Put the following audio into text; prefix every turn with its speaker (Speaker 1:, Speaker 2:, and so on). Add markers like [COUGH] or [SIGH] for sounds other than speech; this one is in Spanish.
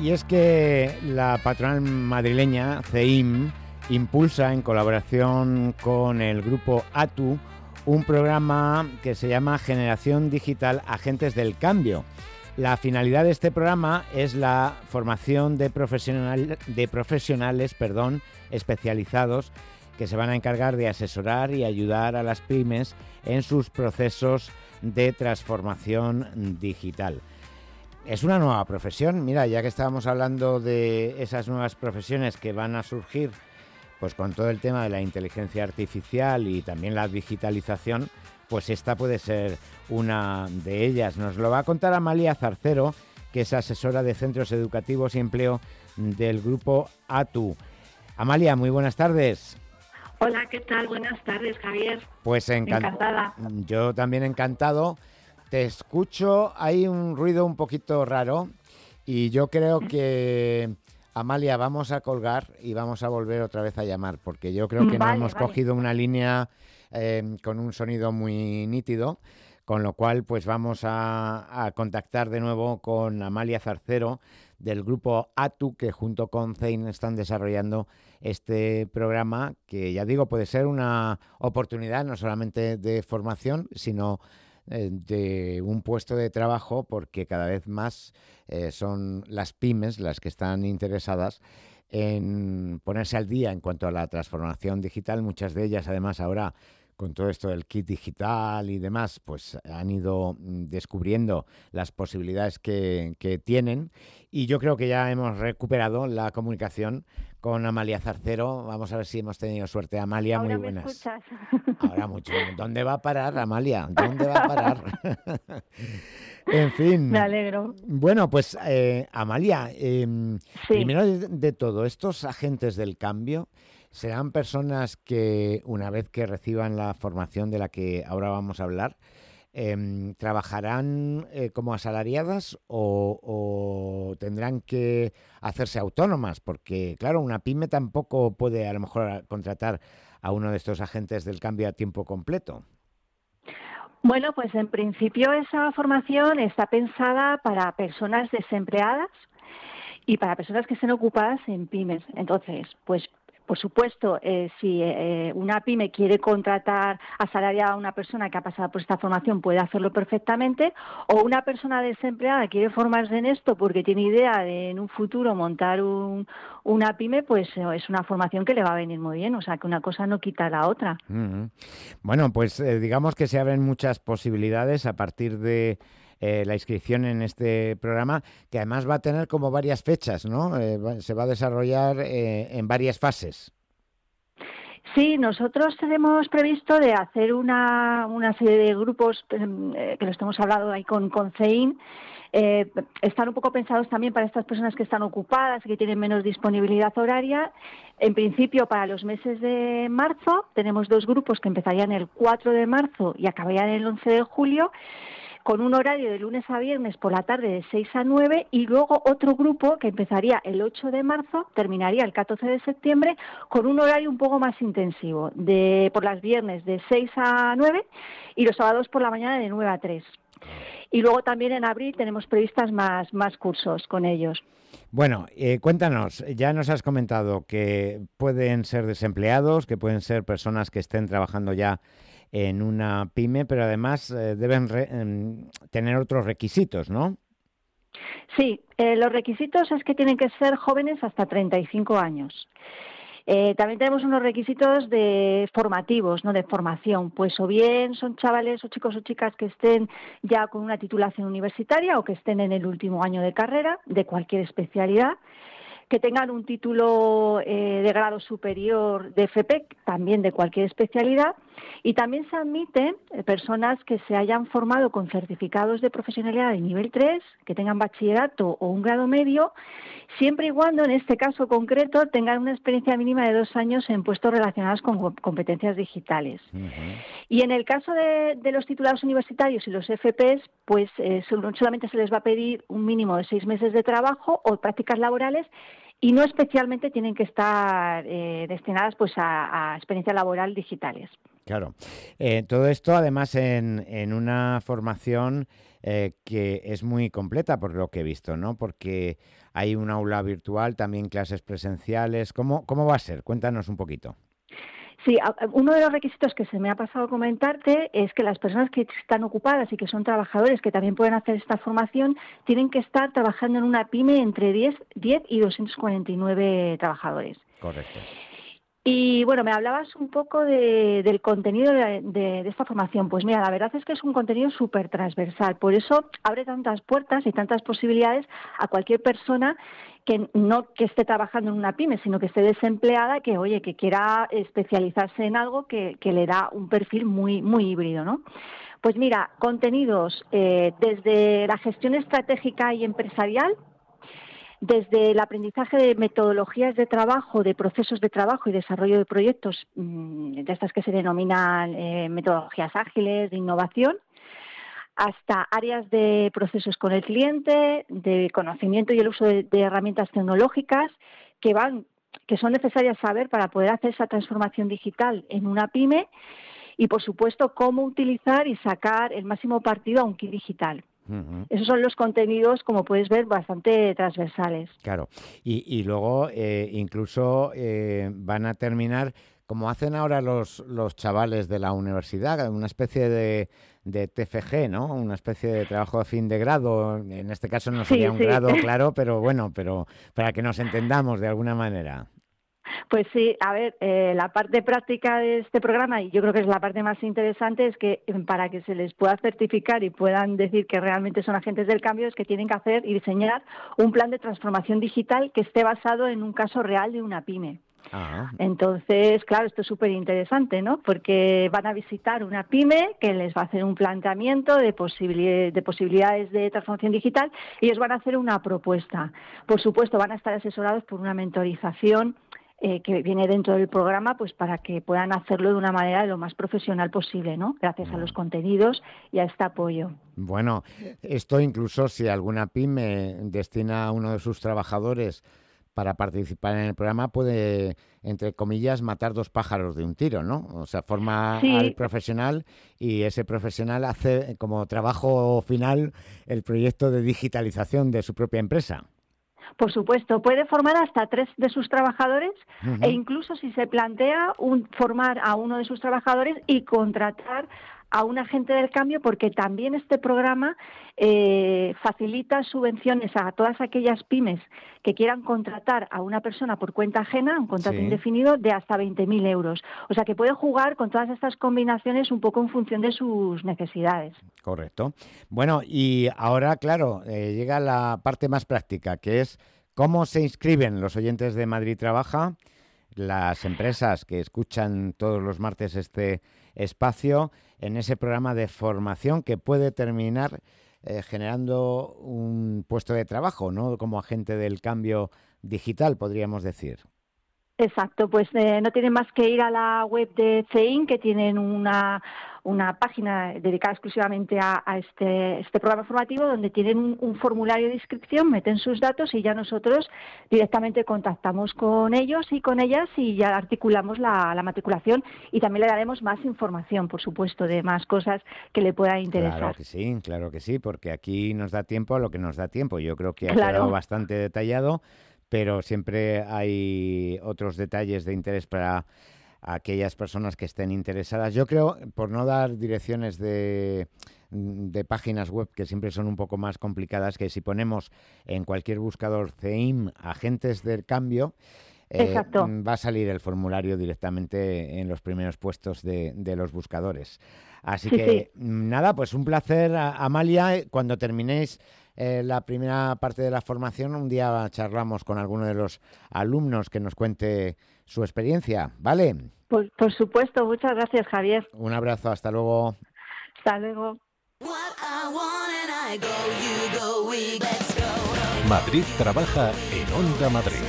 Speaker 1: y es que la patronal madrileña, CEIM, impulsa en colaboración con el grupo ATU un programa que se llama Generación Digital Agentes del Cambio. La finalidad de este programa es la formación de, de profesionales perdón, especializados que se van a encargar de asesorar y ayudar a las pymes en sus procesos de transformación digital. Es una nueva profesión, mira, ya que estábamos hablando de esas nuevas profesiones que van a surgir pues con todo el tema de la inteligencia artificial y también la digitalización, pues esta puede ser una de ellas. Nos lo va a contar Amalia Zarcero, que es asesora de centros educativos y empleo del grupo ATU. Amalia, muy buenas tardes.
Speaker 2: Hola, ¿qué tal? Buenas tardes, Javier.
Speaker 1: Pues encantada. Yo también encantado. Te escucho, hay un ruido un poquito raro y yo creo que, Amalia, vamos a colgar y vamos a volver otra vez a llamar, porque yo creo que no hemos cogido una línea eh, con un sonido muy nítido, con lo cual pues vamos a, a contactar de nuevo con Amalia Zarcero del grupo ATU, que junto con Zein están desarrollando este programa, que ya digo, puede ser una oportunidad no solamente de formación, sino de un puesto de trabajo porque cada vez más eh, son las pymes las que están interesadas en ponerse al día en cuanto a la transformación digital. Muchas de ellas, además, ahora con todo esto del kit digital y demás, pues han ido mm, descubriendo las posibilidades que, que, tienen. Y yo creo que ya hemos recuperado la comunicación con Amalia Zarcero. Vamos a ver si hemos tenido suerte. Amalia, muy buenas. Ahora mucho. ¿Dónde va a parar, Amalia? [LAUGHS] ¿Dónde va a parar? [LAUGHS] en fin.
Speaker 2: Me alegro.
Speaker 1: Bueno, pues eh, Amalia, em, primero de, todo, estos agentes del cambio serán personas que una vez que reciban la formación de la que ahora vamos a hablar, Em, ¿trabajarán eh, como asalariadas o, tendrán que hacerse autónomas? Porque, claro, una pyme tampoco puede a lo mejor contratar a uno de estos agentes del cambio a tiempo completo.
Speaker 2: Bueno, pues en principio esa formación está pensada para personas desempleadas y para personas que estén ocupadas en pymes. Entonces, pues por supuesto, eh, si eh, una pyme quiere contratar asalariada a una persona que ha pasado por esta formación, puede hacerlo perfectamente, o una persona desempleada quiere formarse en esto porque tiene idea de en un futuro montar una pyme, pues eh, es una formación que le va a venir muy bien, o sea que una cosa no quita la otra.
Speaker 1: Bueno, pues digamos que se abren muchas posibilidades a partir de eh, la inscripción en este programa, que además va a tener como varias fechas, ¿no? Eh, se va a desarrollar eh, en varias fases.
Speaker 2: Sí, nosotros tenemos previsto de hacer una, una serie de grupos, em, que lo estamos hablando ahí con, con CEIN, están un poco pensados también para estas personas que están ocupadas y que tienen menos disponibilidad horaria. En principio, para los meses de marzo, tenemos dos grupos que empezarían el 4 de marzo y acabarían el 11 de julio con un horario de lunes a viernes por la tarde de 6 a 9 y luego otro grupo que empezaría el 8 de marzo, terminaría el 14 de septiembre con un horario un poco más intensivo, de por las viernes de 6 a 9 y los sábados por la mañana de 9 a 3. Y luego también en abril tenemos previstas más, más cursos con ellos.
Speaker 1: Bueno, eh, cuéntanos, ya nos has comentado que pueden ser desempleados, que pueden ser personas que estén trabajando ya en una pyme, pero además eh, deben em, tener otros requisitos, ¿no?
Speaker 2: Sí, eh, los requisitos es que tienen que ser jóvenes hasta 35 años. Eh, también tenemos unos requisitos de formativos, no de formación, pues o bien son chavales o chicos o chicas que estén ya con una titulación universitaria o que estén en el último año de carrera de cualquier especialidad que tengan un título de grado superior de FPEC, también de cualquier especialidad, y también se admiten eh, personas que se hayan formado con certificados de profesionalidad de nivel 3, que tengan bachillerato o un grado medio, siempre y cuando, en este caso concreto, tengan una experiencia mínima de dos años en puestos relacionados con competencias digitales. Y en el caso de, los titulados universitarios y los FPs, pues eh, solamente se les va a pedir un mínimo de seis meses de trabajo o prácticas laborales y no especialmente tienen que estar eh, destinadas pues a, experiencia laboral digitales.
Speaker 1: Claro. Eh, todo esto además en, en una formación eh, que es muy completa por lo que he visto, ¿no? Porque hay un aula virtual, también clases presenciales. ¿Cómo, cómo va a ser? Cuéntanos un poquito.
Speaker 2: Sí, uno de los requisitos que se me ha pasado a comentarte es que las personas que están ocupadas y que son trabajadores que también pueden hacer esta formación tienen que estar trabajando en una pyme entre 10, 10 y 249 trabajadores.
Speaker 1: Correcto.
Speaker 2: Y bueno, me hablabas un poco del contenido de, esta formación. Pues mira, la verdad es que es un contenido súper transversal. Por eso abre tantas puertas y tantas posibilidades a cualquier persona que no que esté trabajando en una pyme, sino que esté desempleada, que oye, que quiera especializarse en algo que, le da un perfil muy, muy híbrido, ¿no? Pues mira, contenidos eh, desde la gestión estratégica y empresarial desde el aprendizaje de metodologías de trabajo, de procesos de trabajo y desarrollo de proyectos, mm, de estas que se denominan eh, metodologías ágiles de innovación, hasta áreas de procesos con el cliente, de conocimiento y el uso de, herramientas tecnológicas que van que son necesarias saber para poder hacer esa transformación digital en una pyme y, por supuesto, cómo utilizar y sacar el máximo partido a un kit digital. Esos son los contenidos, como puedes ver, bastante transversales.
Speaker 1: Claro, y, luego eh, incluso eh, van a terminar, como hacen ahora los, los chavales de la universidad, una especie de, de TFG, ¿no? Una especie de trabajo de fin de grado. En este caso no sería un grado, [LAUGHS] claro, pero bueno, pero para que nos entendamos de alguna manera.
Speaker 2: Pues sí, a ver, eh, la parte práctica de este programa, y yo creo que es la parte más interesante, es que eh, para que se les pueda certificar y puedan decir que realmente son agentes del cambio, es que tienen que hacer y diseñar un plan de transformación digital que esté basado en un caso real de una pyme. Ah. Entonces, claro, esto es súper interesante, ¿no? Porque van a visitar una pyme que les va a hacer un planteamiento de, de posibilidades de transformación digital y ellos van a hacer una propuesta. Por supuesto, van a estar asesorados por una mentorización eh, que viene dentro del programa, pues para que puedan hacerlo de una manera lo más profesional posible, ¿no? Gracias a los contenidos y a este apoyo.
Speaker 1: Bueno, esto incluso si alguna pyme destina a uno de sus trabajadores para participar en el programa puede, entre comillas, matar dos pájaros de un tiro, ¿no? O sea, forma al profesional y ese profesional hace como trabajo final el proyecto de digitalización de su propia empresa.
Speaker 2: Por supuesto, puede formar hasta tres de sus trabajadores e incluso si se plantea un, formar a uno de sus trabajadores y contratar a un agente del cambio porque también este programa eh, facilita subvenciones a todas aquellas pymes que quieran contratar a una persona por cuenta ajena, un contrato indefinido de hasta 20.000 euros. O sea que puede jugar con todas estas combinaciones un poco en función de sus necesidades.
Speaker 1: Correcto. Bueno, y ahora, claro, eh, llega la parte más práctica, que es cómo se inscriben los oyentes de Madrid Trabaja, las empresas que escuchan todos los martes este espacio en ese programa de formación que puede terminar eh, generando un puesto de trabajo, ¿no? Como agente del cambio digital, podríamos decir.
Speaker 2: Exacto, pues eh, no tienen más que ir a la web de CEIN, que tienen una, una página dedicada exclusivamente a, este, este, programa formativo, donde tienen un, formulario de inscripción, meten sus datos y ya nosotros directamente contactamos con ellos y con ellas y ya articulamos la, matriculación y también le daremos más información, por supuesto, de más cosas que le puedan interesar.
Speaker 1: Claro que sí, claro que sí, porque aquí nos da tiempo a lo que nos da tiempo. Yo creo que ha quedado bastante detallado pero siempre hay otros detalles de interés para aquellas personas que estén interesadas. Yo creo, por no dar direcciones de, páginas web que siempre son un poco más complicadas, que si ponemos en cualquier buscador CEIM agentes del cambio, eh, va a salir el formulario directamente en los primeros puestos de, los buscadores. Así que nada, pues un placer, Amalia. Cuando terminéis eh, la primera parte de la formación, un día charlamos con alguno de los alumnos que nos cuente su experiencia, ¿vale?
Speaker 2: Por, por supuesto, muchas gracias Javier.
Speaker 1: Un abrazo, hasta luego.
Speaker 2: Hasta luego.
Speaker 3: Madrid trabaja en Onda Madrid.